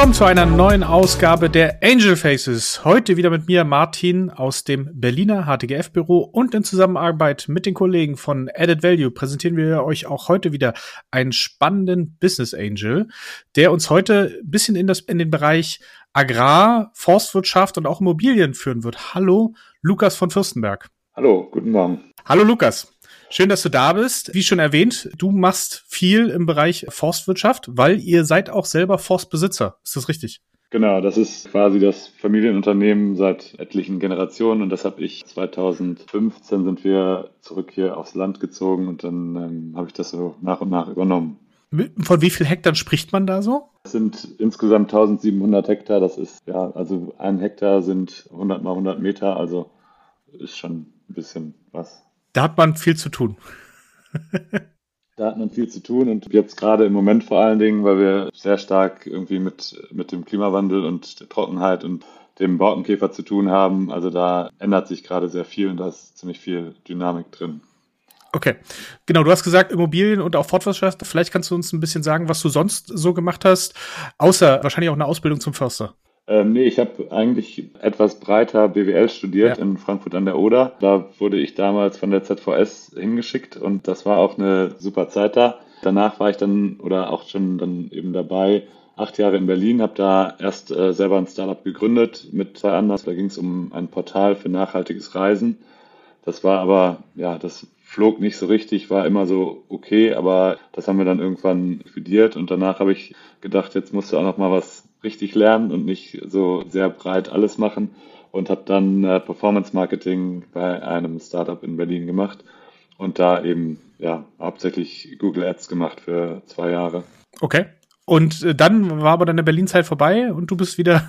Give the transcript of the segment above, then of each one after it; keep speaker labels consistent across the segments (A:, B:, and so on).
A: willkommen zu einer neuen Ausgabe der Angel Faces. Heute wieder mit mir Martin aus dem Berliner HTGF-Büro und in Zusammenarbeit mit den Kollegen von Added Value präsentieren wir euch auch heute wieder einen spannenden Business Angel, der uns heute ein bisschen in, das, in den Bereich Agrar, Forstwirtschaft und auch Immobilien führen wird. Hallo, Lukas von Fürstenberg.
B: Hallo, guten Morgen.
A: Hallo, Lukas. Schön, dass du da bist. Wie schon erwähnt, du machst viel im Bereich Forstwirtschaft, weil ihr seid auch selber Forstbesitzer. Ist das richtig?
B: Genau, das ist quasi das Familienunternehmen seit etlichen Generationen und das habe ich 2015 sind wir zurück hier aufs Land gezogen und dann ähm, habe ich das so nach und nach übernommen.
A: Von wie viel Hektar spricht man da so?
B: Es sind insgesamt 1700 Hektar. Das ist, ja, also ein Hektar sind 100 mal 100 Meter, also ist schon ein bisschen was.
A: Da hat man viel zu tun.
B: da hat man viel zu tun und jetzt gerade im Moment vor allen Dingen, weil wir sehr stark irgendwie mit, mit dem Klimawandel und der Trockenheit und dem Borkenkäfer zu tun haben. Also da ändert sich gerade sehr viel und da ist ziemlich viel Dynamik drin.
A: Okay, genau. Du hast gesagt Immobilien und auch Fortwirtschaft. Vielleicht kannst du uns ein bisschen sagen, was du sonst so gemacht hast, außer wahrscheinlich auch eine Ausbildung zum Förster.
B: Ähm, nee, ich habe eigentlich etwas breiter BWL studiert ja. in Frankfurt an der Oder. Da wurde ich damals von der ZVS hingeschickt und das war auch eine super Zeit da. Danach war ich dann oder auch schon dann eben dabei, acht Jahre in Berlin, habe da erst äh, selber ein Startup gegründet mit zwei anderen. Da ging es um ein Portal für nachhaltiges Reisen. Das war aber, ja, das flog nicht so richtig, war immer so okay, aber das haben wir dann irgendwann studiert und danach habe ich gedacht, jetzt musst du auch noch mal was richtig lernen und nicht so sehr breit alles machen und habe dann äh, Performance Marketing bei einem Startup in Berlin gemacht und da eben ja hauptsächlich Google Ads gemacht für zwei Jahre.
A: Okay. Und äh, dann war aber deine Berlin-Zeit vorbei und du bist wieder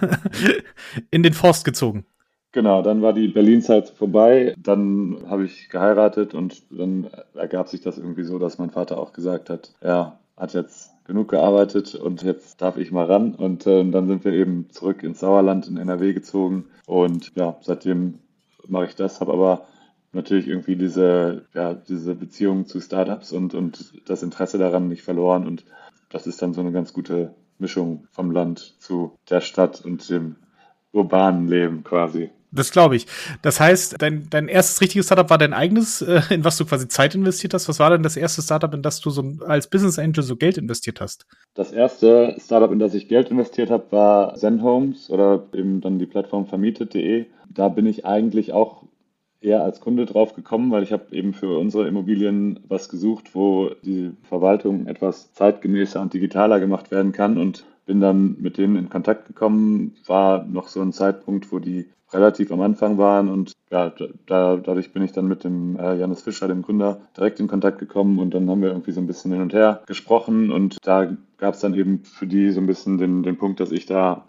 A: in den Forst gezogen.
B: Genau, dann war die Berlin-Zeit vorbei. Dann habe ich geheiratet und dann ergab sich das irgendwie so, dass mein Vater auch gesagt hat, er hat jetzt genug gearbeitet und jetzt darf ich mal ran. Und äh, dann sind wir eben zurück ins Sauerland in NRW gezogen. Und ja, seitdem mache ich das, habe aber natürlich irgendwie diese, ja, diese Beziehung zu Startups und, und das Interesse daran nicht verloren. Und das ist dann so eine ganz gute Mischung vom Land zu der Stadt und dem urbanen Leben quasi.
A: Das glaube ich. Das heißt, dein, dein erstes richtiges Startup war dein eigenes, äh, in was du quasi Zeit investiert hast. Was war denn das erste Startup, in das du so als Business Angel so Geld investiert hast?
B: Das erste Startup, in das ich Geld investiert habe, war Zen Homes oder eben dann die Plattform vermietet.de. Da bin ich eigentlich auch eher als Kunde drauf gekommen, weil ich habe eben für unsere Immobilien was gesucht, wo die Verwaltung etwas zeitgemäßer und digitaler gemacht werden kann und bin dann mit denen in Kontakt gekommen, war noch so ein Zeitpunkt, wo die relativ am Anfang waren und ja, da, dadurch bin ich dann mit dem äh, Janis Fischer, dem Gründer, direkt in Kontakt gekommen und dann haben wir irgendwie so ein bisschen hin und her gesprochen und da gab es dann eben für die so ein bisschen den, den Punkt, dass ich da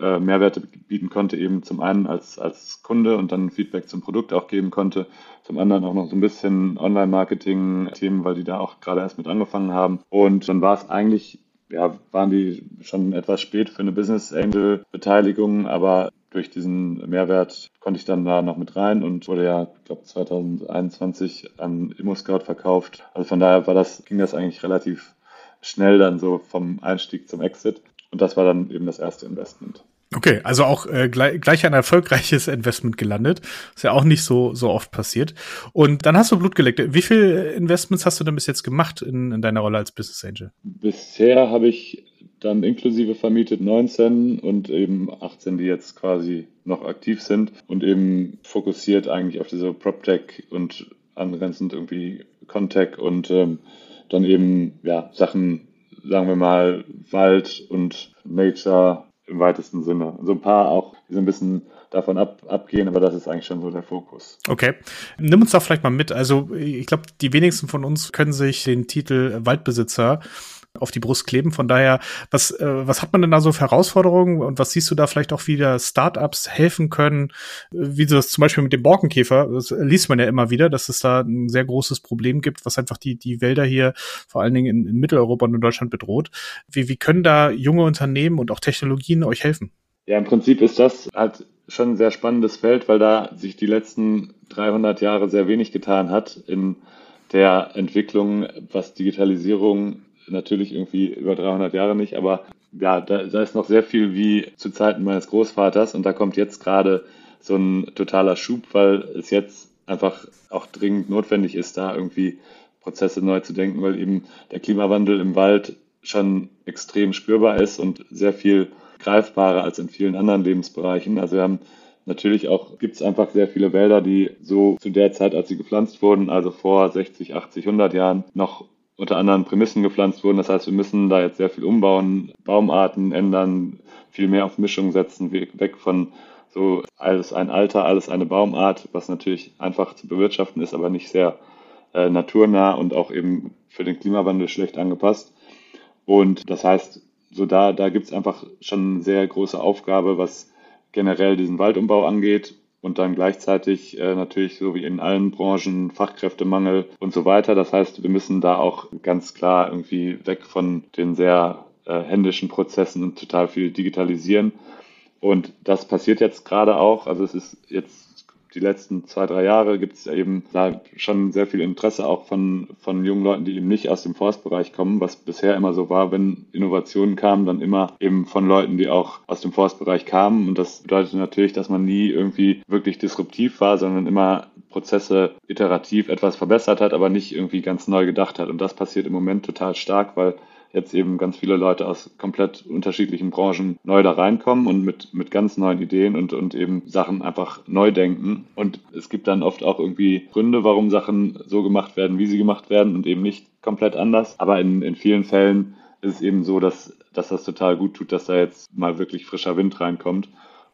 B: äh, Mehrwerte bieten konnte, eben zum einen als, als Kunde und dann Feedback zum Produkt auch geben konnte, zum anderen auch noch so ein bisschen Online-Marketing-Themen, weil die da auch gerade erst mit angefangen haben. Und dann war es eigentlich ja, waren die schon etwas spät für eine Business Angel Beteiligung, aber durch diesen Mehrwert konnte ich dann da noch mit rein und wurde ja, ich glaube, 2021 an ImmoScout verkauft. Also von daher war das, ging das eigentlich relativ schnell dann so vom Einstieg zum Exit. Und das war dann eben das erste Investment.
A: Okay, also auch äh, gleich, gleich ein erfolgreiches Investment gelandet. Ist ja auch nicht so, so oft passiert. Und dann hast du Blut geleckt. Wie viele Investments hast du denn bis jetzt gemacht in, in deiner Rolle als Business Angel?
B: Bisher habe ich dann inklusive vermietet 19 und eben 18, die jetzt quasi noch aktiv sind und eben fokussiert eigentlich auf diese PropTech und angrenzend irgendwie Contech und ähm, dann eben ja Sachen, sagen wir mal, Wald und Nature im weitesten Sinne. So ein paar auch, die so ein bisschen davon ab, abgehen, aber das ist eigentlich schon so der Fokus.
A: Okay. Nimm uns doch vielleicht mal mit. Also ich glaube, die wenigsten von uns können sich den Titel Waldbesitzer auf die Brust kleben. Von daher, was, äh, was hat man denn da so für Herausforderungen und was siehst du da vielleicht auch wieder Startups helfen können? Wie das zum Beispiel mit dem Borkenkäfer, das liest man ja immer wieder, dass es da ein sehr großes Problem gibt, was einfach die, die Wälder hier vor allen Dingen in, in Mitteleuropa und in Deutschland bedroht. Wie, wie können da junge Unternehmen und auch Technologien euch helfen?
B: Ja, im Prinzip ist das halt schon ein sehr spannendes Feld, weil da sich die letzten 300 Jahre sehr wenig getan hat in der Entwicklung, was Digitalisierung natürlich irgendwie über 300 Jahre nicht, aber ja, da, da ist noch sehr viel wie zu Zeiten meines Großvaters und da kommt jetzt gerade so ein totaler Schub, weil es jetzt einfach auch dringend notwendig ist, da irgendwie Prozesse neu zu denken, weil eben der Klimawandel im Wald schon extrem spürbar ist und sehr viel greifbarer als in vielen anderen Lebensbereichen. Also wir haben natürlich auch, gibt es einfach sehr viele Wälder, die so zu der Zeit, als sie gepflanzt wurden, also vor 60, 80, 100 Jahren, noch unter anderen Prämissen gepflanzt wurden. Das heißt, wir müssen da jetzt sehr viel umbauen, Baumarten ändern, viel mehr auf Mischung setzen, weg von so alles ein Alter, alles eine Baumart, was natürlich einfach zu bewirtschaften ist, aber nicht sehr äh, naturnah und auch eben für den Klimawandel schlecht angepasst. Und das heißt, so da, da gibt es einfach schon eine sehr große Aufgabe, was generell diesen Waldumbau angeht und dann gleichzeitig äh, natürlich so wie in allen Branchen Fachkräftemangel und so weiter. Das heißt, wir müssen da auch ganz klar irgendwie weg von den sehr äh, händischen Prozessen und total viel digitalisieren. Und das passiert jetzt gerade auch. Also es ist jetzt die letzten zwei, drei Jahre gibt es eben schon sehr viel Interesse auch von, von jungen Leuten, die eben nicht aus dem Forstbereich kommen, was bisher immer so war, wenn Innovationen kamen, dann immer eben von Leuten, die auch aus dem Forstbereich kamen. Und das bedeutet natürlich, dass man nie irgendwie wirklich disruptiv war, sondern immer Prozesse iterativ etwas verbessert hat, aber nicht irgendwie ganz neu gedacht hat. Und das passiert im Moment total stark, weil jetzt eben ganz viele Leute aus komplett unterschiedlichen Branchen neu da reinkommen und mit, mit ganz neuen Ideen und, und eben Sachen einfach neu denken. Und es gibt dann oft auch irgendwie Gründe, warum Sachen so gemacht werden, wie sie gemacht werden und eben nicht komplett anders. Aber in, in vielen Fällen ist es eben so, dass, dass das total gut tut, dass da jetzt mal wirklich frischer Wind reinkommt.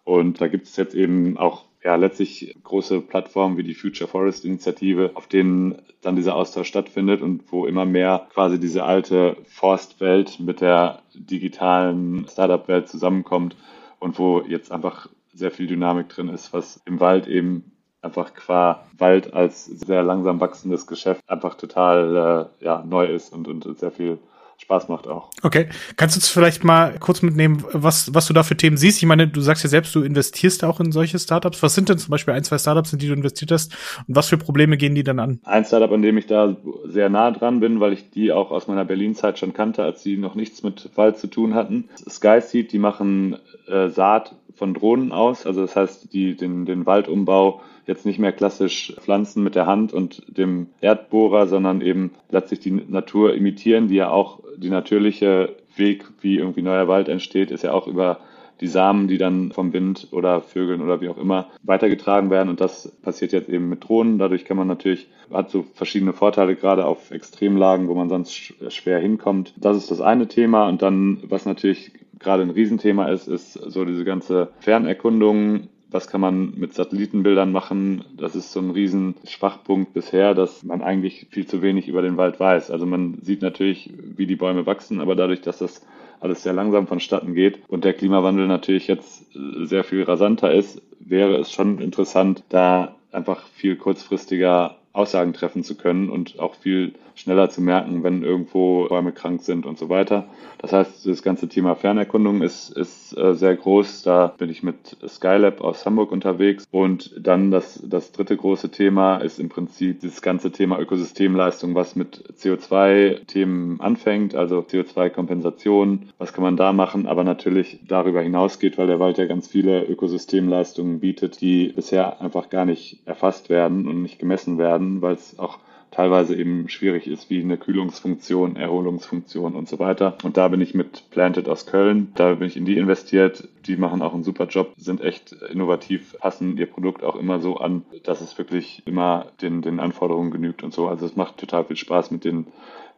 B: Und da gibt es jetzt eben auch ja letztlich große Plattformen wie die Future Forest Initiative, auf denen dann dieser Austausch stattfindet und wo immer mehr quasi diese alte Forstwelt mit der digitalen Startup-Welt zusammenkommt und wo jetzt einfach sehr viel Dynamik drin ist, was im Wald eben einfach qua Wald als sehr langsam wachsendes Geschäft einfach total äh, ja, neu ist und, und sehr viel Spaß macht auch.
A: Okay. Kannst du uns vielleicht mal kurz mitnehmen, was, was du da für Themen siehst? Ich meine, du sagst ja selbst, du investierst auch in solche Startups. Was sind denn zum Beispiel ein, zwei Startups, in die du investiert hast? Und was für Probleme gehen die dann an?
B: Ein Startup, an dem ich da sehr nah dran bin, weil ich die auch aus meiner Berlin-Zeit schon kannte, als sie noch nichts mit Wald zu tun hatten. Skyseed, die machen äh, Saat von Drohnen aus. Also das heißt, die den, den Waldumbau jetzt nicht mehr klassisch pflanzen mit der Hand und dem Erdbohrer, sondern eben letztlich die Natur imitieren, die ja auch die natürliche Weg, wie irgendwie neuer Wald entsteht, ist ja auch über die Samen, die dann vom Wind oder Vögeln oder wie auch immer weitergetragen werden. Und das passiert jetzt eben mit Drohnen. Dadurch kann man natürlich, hat so verschiedene Vorteile, gerade auf Extremlagen, wo man sonst schwer hinkommt. Das ist das eine Thema. Und dann, was natürlich gerade ein Riesenthema ist, ist so diese ganze Fernerkundung was kann man mit Satellitenbildern machen? Das ist so ein Riesenschwachpunkt bisher, dass man eigentlich viel zu wenig über den Wald weiß. Also man sieht natürlich, wie die Bäume wachsen, aber dadurch, dass das alles sehr langsam vonstatten geht und der Klimawandel natürlich jetzt sehr viel rasanter ist, wäre es schon interessant, da einfach viel kurzfristiger Aussagen treffen zu können und auch viel schneller zu merken, wenn irgendwo Bäume krank sind und so weiter. Das heißt, das ganze Thema Fernerkundung ist, ist äh, sehr groß. Da bin ich mit Skylab aus Hamburg unterwegs. Und dann das, das dritte große Thema ist im Prinzip das ganze Thema Ökosystemleistung, was mit CO2-Themen anfängt, also CO2-Kompensation. Was kann man da machen? Aber natürlich darüber hinausgeht, weil der Wald ja ganz viele Ökosystemleistungen bietet, die bisher einfach gar nicht erfasst werden und nicht gemessen werden, weil es auch teilweise eben schwierig ist, wie eine Kühlungsfunktion, Erholungsfunktion und so weiter. Und da bin ich mit Planted aus Köln, da bin ich in die investiert. Die machen auch einen super Job, sind echt innovativ, passen ihr Produkt auch immer so an, dass es wirklich immer den, den Anforderungen genügt und so. Also es macht total viel Spaß mit den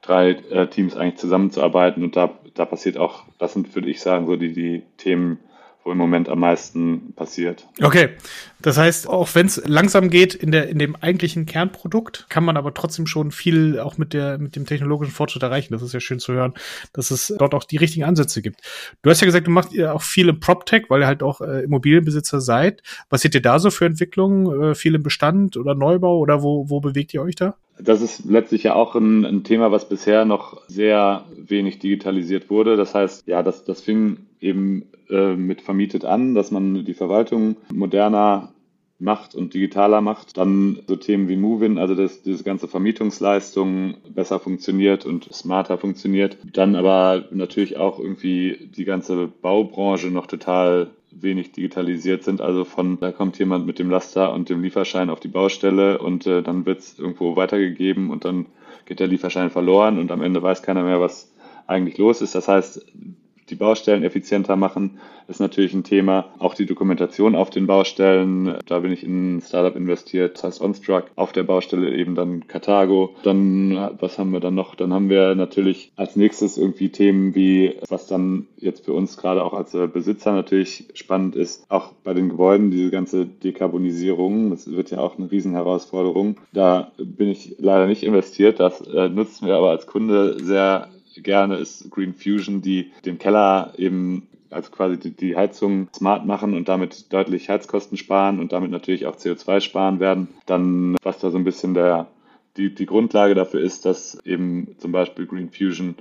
B: drei äh, Teams eigentlich zusammenzuarbeiten und da, da passiert auch, das sind, würde ich sagen, so die, die Themen, wo im Moment am meisten passiert.
A: Okay, das heißt, auch wenn es langsam geht in der in dem eigentlichen Kernprodukt, kann man aber trotzdem schon viel auch mit der mit dem technologischen Fortschritt erreichen. Das ist ja schön zu hören, dass es dort auch die richtigen Ansätze gibt. Du hast ja gesagt, du machst ja auch viel im PropTech, weil ihr halt auch äh, Immobilienbesitzer seid. Was seht ihr da so für Entwicklungen? Äh, viel im Bestand oder Neubau oder wo wo bewegt ihr euch da?
B: Das ist letztlich ja auch ein, ein Thema, was bisher noch sehr wenig digitalisiert wurde. Das heißt, ja, das das fing eben äh, mit vermietet an, dass man die Verwaltung moderner macht und digitaler macht. Dann so Themen wie Movin, also dass diese ganze Vermietungsleistung besser funktioniert und smarter funktioniert. Dann aber natürlich auch irgendwie die ganze Baubranche noch total wenig digitalisiert sind. Also von, da kommt jemand mit dem Laster und dem Lieferschein auf die Baustelle und äh, dann wird es irgendwo weitergegeben und dann geht der Lieferschein verloren und am Ende weiß keiner mehr, was eigentlich los ist. Das heißt, die Baustellen effizienter machen, ist natürlich ein Thema. Auch die Dokumentation auf den Baustellen, da bin ich in ein Startup investiert, das heißt OnStruck. Auf der Baustelle eben dann Carthago. Dann, was haben wir dann noch? Dann haben wir natürlich als nächstes irgendwie Themen wie, was dann jetzt für uns gerade auch als Besitzer natürlich spannend ist, auch bei den Gebäuden, diese ganze Dekarbonisierung. Das wird ja auch eine Riesenherausforderung. Da bin ich leider nicht investiert. Das äh, nutzen wir aber als Kunde sehr gerne, ist Green Fusion, die den Keller eben also quasi die, Heizung smart machen und damit deutlich Heizkosten sparen und damit natürlich auch CO2 sparen werden. Dann, was da so ein bisschen der, die, die Grundlage dafür ist, dass eben zum Beispiel Green Fusion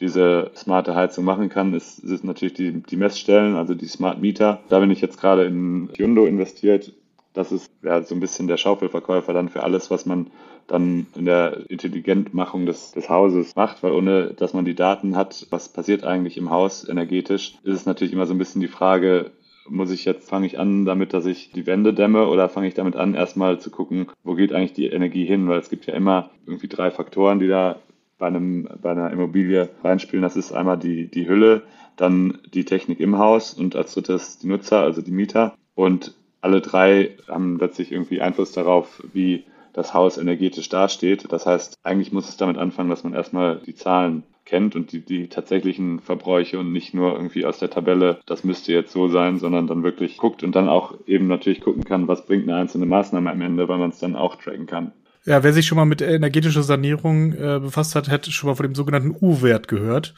B: diese smarte Heizung machen kann, ist, ist natürlich die, die Messstellen, also die Smart Meter. Da bin ich jetzt gerade in Hyundai investiert. Das ist ja so ein bisschen der Schaufelverkäufer dann für alles, was man dann in der Intelligentmachung des, des Hauses macht, weil ohne dass man die Daten hat, was passiert eigentlich im Haus energetisch, ist es natürlich immer so ein bisschen die Frage, muss ich jetzt, fange ich an damit, dass ich die Wände dämme oder fange ich damit an, erstmal zu gucken, wo geht eigentlich die Energie hin? Weil es gibt ja immer irgendwie drei Faktoren, die da bei, einem, bei einer Immobilie reinspielen. Das ist einmal die, die Hülle, dann die Technik im Haus und als drittes die Nutzer, also die Mieter. Und alle drei haben letztlich irgendwie Einfluss darauf, wie das Haus energetisch dasteht. Das heißt, eigentlich muss es damit anfangen, dass man erstmal die Zahlen kennt und die, die tatsächlichen Verbräuche und nicht nur irgendwie aus der Tabelle, das müsste jetzt so sein, sondern dann wirklich guckt und dann auch eben natürlich gucken kann, was bringt eine einzelne Maßnahme am Ende, weil man es dann auch tracken kann.
A: Ja, wer sich schon mal mit energetischer Sanierung äh, befasst hat, hätte schon mal von dem sogenannten U-Wert gehört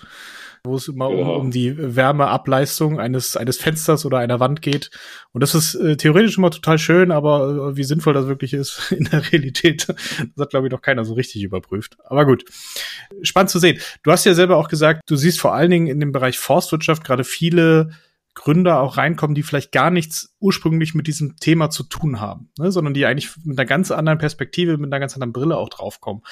A: wo es immer genau. um, um die Wärmeableistung eines, eines Fensters oder einer Wand geht. Und das ist äh, theoretisch immer total schön, aber äh, wie sinnvoll das wirklich ist in der Realität, das hat, glaube ich, noch keiner so richtig überprüft. Aber gut. Spannend zu sehen. Du hast ja selber auch gesagt, du siehst vor allen Dingen in dem Bereich Forstwirtschaft gerade viele Gründer auch reinkommen, die vielleicht gar nichts ursprünglich mit diesem Thema zu tun haben, ne, sondern die eigentlich mit einer ganz anderen Perspektive, mit einer ganz anderen Brille auch draufkommen.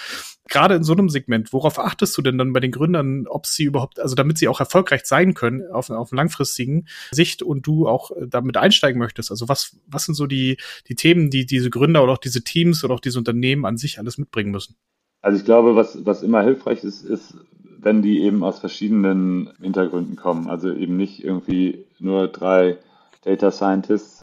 A: Gerade in so einem Segment, worauf achtest du denn dann bei den Gründern, ob sie überhaupt, also damit sie auch erfolgreich sein können auf, auf langfristigen Sicht und du auch äh, damit einsteigen möchtest? Also was, was sind so die, die Themen, die diese Gründer oder auch diese Teams oder auch diese Unternehmen an sich alles mitbringen müssen?
B: Also ich glaube, was, was immer hilfreich ist, ist, wenn die eben aus verschiedenen Hintergründen kommen. Also eben nicht irgendwie nur drei Data Scientists.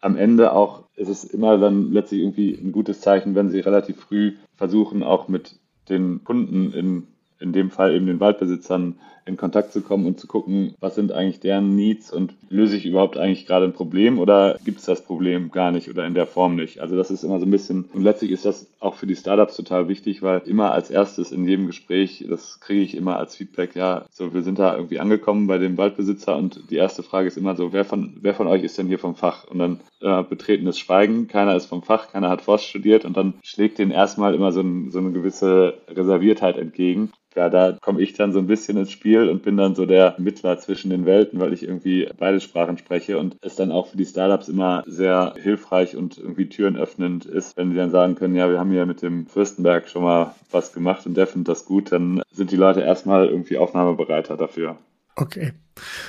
B: Am Ende auch ist es immer dann letztlich irgendwie ein gutes Zeichen, wenn sie relativ früh versuchen, auch mit den Kunden in in dem Fall eben den Waldbesitzern in Kontakt zu kommen und zu gucken, was sind eigentlich deren Needs und löse ich überhaupt eigentlich gerade ein Problem oder gibt es das Problem gar nicht oder in der Form nicht. Also das ist immer so ein bisschen, und letztlich ist das auch für die Startups total wichtig, weil immer als erstes in jedem Gespräch, das kriege ich immer als Feedback, ja, so wir sind da irgendwie angekommen bei dem Waldbesitzer und die erste Frage ist immer so, wer von, wer von euch ist denn hier vom Fach? Und dann äh, betretenes Schweigen, keiner ist vom Fach, keiner hat Forst studiert und dann schlägt denen erstmal immer so, ein, so eine gewisse Reserviertheit entgegen ja, da komme ich dann so ein bisschen ins Spiel und bin dann so der Mittler zwischen den Welten, weil ich irgendwie beide Sprachen spreche und es dann auch für die Startups immer sehr hilfreich und irgendwie türenöffnend ist, wenn sie dann sagen können, ja, wir haben hier mit dem Fürstenberg schon mal was gemacht und der findet das gut, dann sind die Leute erstmal irgendwie aufnahmebereiter dafür.
A: Okay.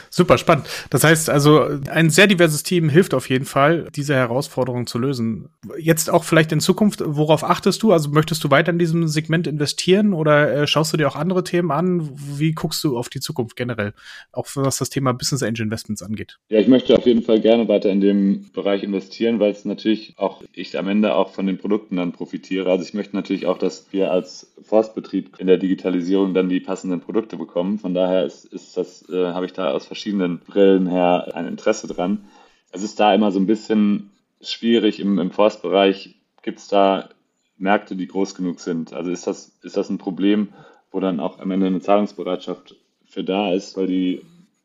A: Super spannend. Das heißt also, ein sehr diverses Team hilft auf jeden Fall, diese Herausforderung zu lösen. Jetzt auch vielleicht in Zukunft, worauf achtest du? Also möchtest du weiter in diesem Segment investieren oder äh, schaust du dir auch andere Themen an? Wie guckst du auf die Zukunft generell? Auch was das Thema Business Angel Investments angeht.
B: Ja, ich möchte auf jeden Fall gerne weiter in dem Bereich investieren, weil es natürlich auch ich am Ende auch von den Produkten dann profitiere. Also ich möchte natürlich auch, dass wir als Forstbetrieb in der Digitalisierung dann die passenden Produkte bekommen. Von daher ist, ist das, äh, habe ich da aus verschiedenen Brillen her ein Interesse dran. Es ist da immer so ein bisschen schwierig im, im Forstbereich. Gibt es da Märkte, die groß genug sind? Also ist das, ist das ein Problem, wo dann auch am Ende eine Zahlungsbereitschaft für da ist, weil die,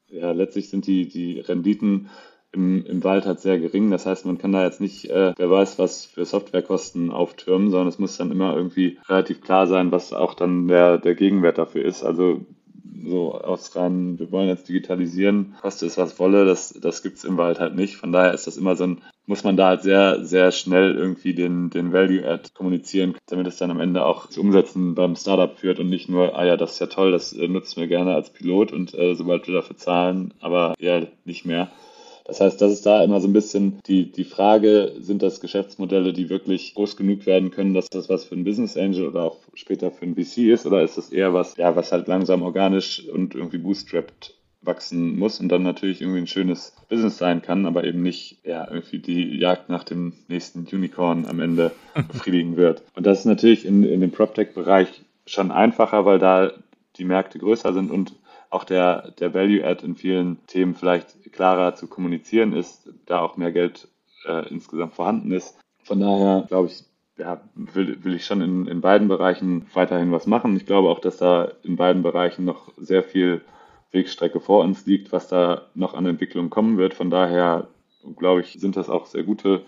B: ja, letztlich sind die, die Renditen im, im Wald halt sehr gering. Das heißt, man kann da jetzt nicht, äh, wer weiß, was für Softwarekosten auftürmen, sondern es muss dann immer irgendwie relativ klar sein, was auch dann der, der Gegenwert dafür ist. Also so aus rein, wir wollen jetzt digitalisieren, koste es was wolle, das, das gibt es im Wald halt nicht. Von daher ist das immer so ein, muss man da halt sehr, sehr schnell irgendwie den, den Value-Add kommunizieren, damit es dann am Ende auch zu Umsetzen beim Startup führt und nicht nur, ah ja, das ist ja toll, das äh, nutzen wir gerne als Pilot und äh, sobald wir dafür zahlen, aber eher nicht mehr. Das heißt, das ist da immer so ein bisschen die, die Frage, sind das Geschäftsmodelle, die wirklich groß genug werden können, dass das was für ein Business Angel oder auch später für ein VC ist, oder ist das eher was, ja, was halt langsam organisch und irgendwie bootstrapped wachsen muss und dann natürlich irgendwie ein schönes Business sein kann, aber eben nicht ja, irgendwie die Jagd nach dem nächsten Unicorn am Ende befriedigen wird. Und das ist natürlich in, in dem PropTech-Bereich schon einfacher, weil da die Märkte größer sind und auch der, der Value-Add in vielen Themen vielleicht klarer zu kommunizieren ist, da auch mehr Geld äh, insgesamt vorhanden ist. Von daher glaube ich, ja, will, will ich schon in, in beiden Bereichen weiterhin was machen. Ich glaube auch, dass da in beiden Bereichen noch sehr viel Wegstrecke vor uns liegt, was da noch an Entwicklung kommen wird. Von daher glaube ich, sind das auch sehr gute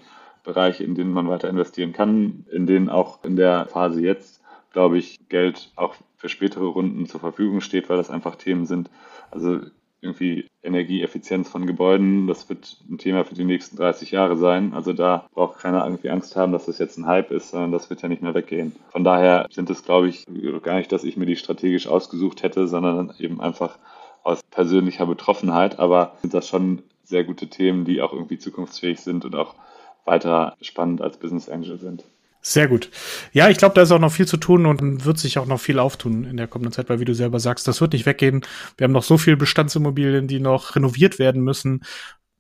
B: Bereiche, in denen man weiter investieren kann, in denen auch in der Phase jetzt, glaube ich, Geld auch für spätere Runden zur Verfügung steht, weil das einfach Themen sind. Also irgendwie Energieeffizienz von Gebäuden, das wird ein Thema für die nächsten 30 Jahre sein. Also da braucht keiner irgendwie Angst haben, dass das jetzt ein Hype ist, sondern das wird ja nicht mehr weggehen. Von daher sind es, glaube ich, gar nicht, dass ich mir die strategisch ausgesucht hätte, sondern eben einfach aus persönlicher Betroffenheit. Aber sind das schon sehr gute Themen, die auch irgendwie zukunftsfähig sind und auch weiter spannend als Business Angel sind.
A: Sehr gut. Ja, ich glaube, da ist auch noch viel zu tun und wird sich auch noch viel auftun in der kommenden Zeit, weil wie du selber sagst, das wird nicht weggehen. Wir haben noch so viel Bestandsimmobilien, die noch renoviert werden müssen.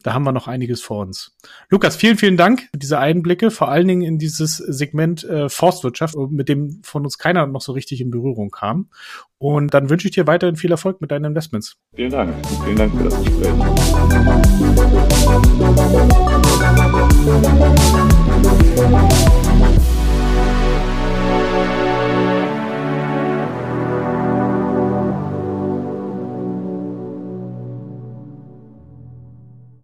A: Da haben wir noch einiges vor uns. Lukas, vielen, vielen Dank für diese Einblicke, vor allen Dingen in dieses Segment äh, Forstwirtschaft, mit dem von uns keiner noch so richtig in Berührung kam. Und dann wünsche ich dir weiterhin viel Erfolg mit deinen Investments.
B: Vielen Dank. Vielen Dank für das Gespräch.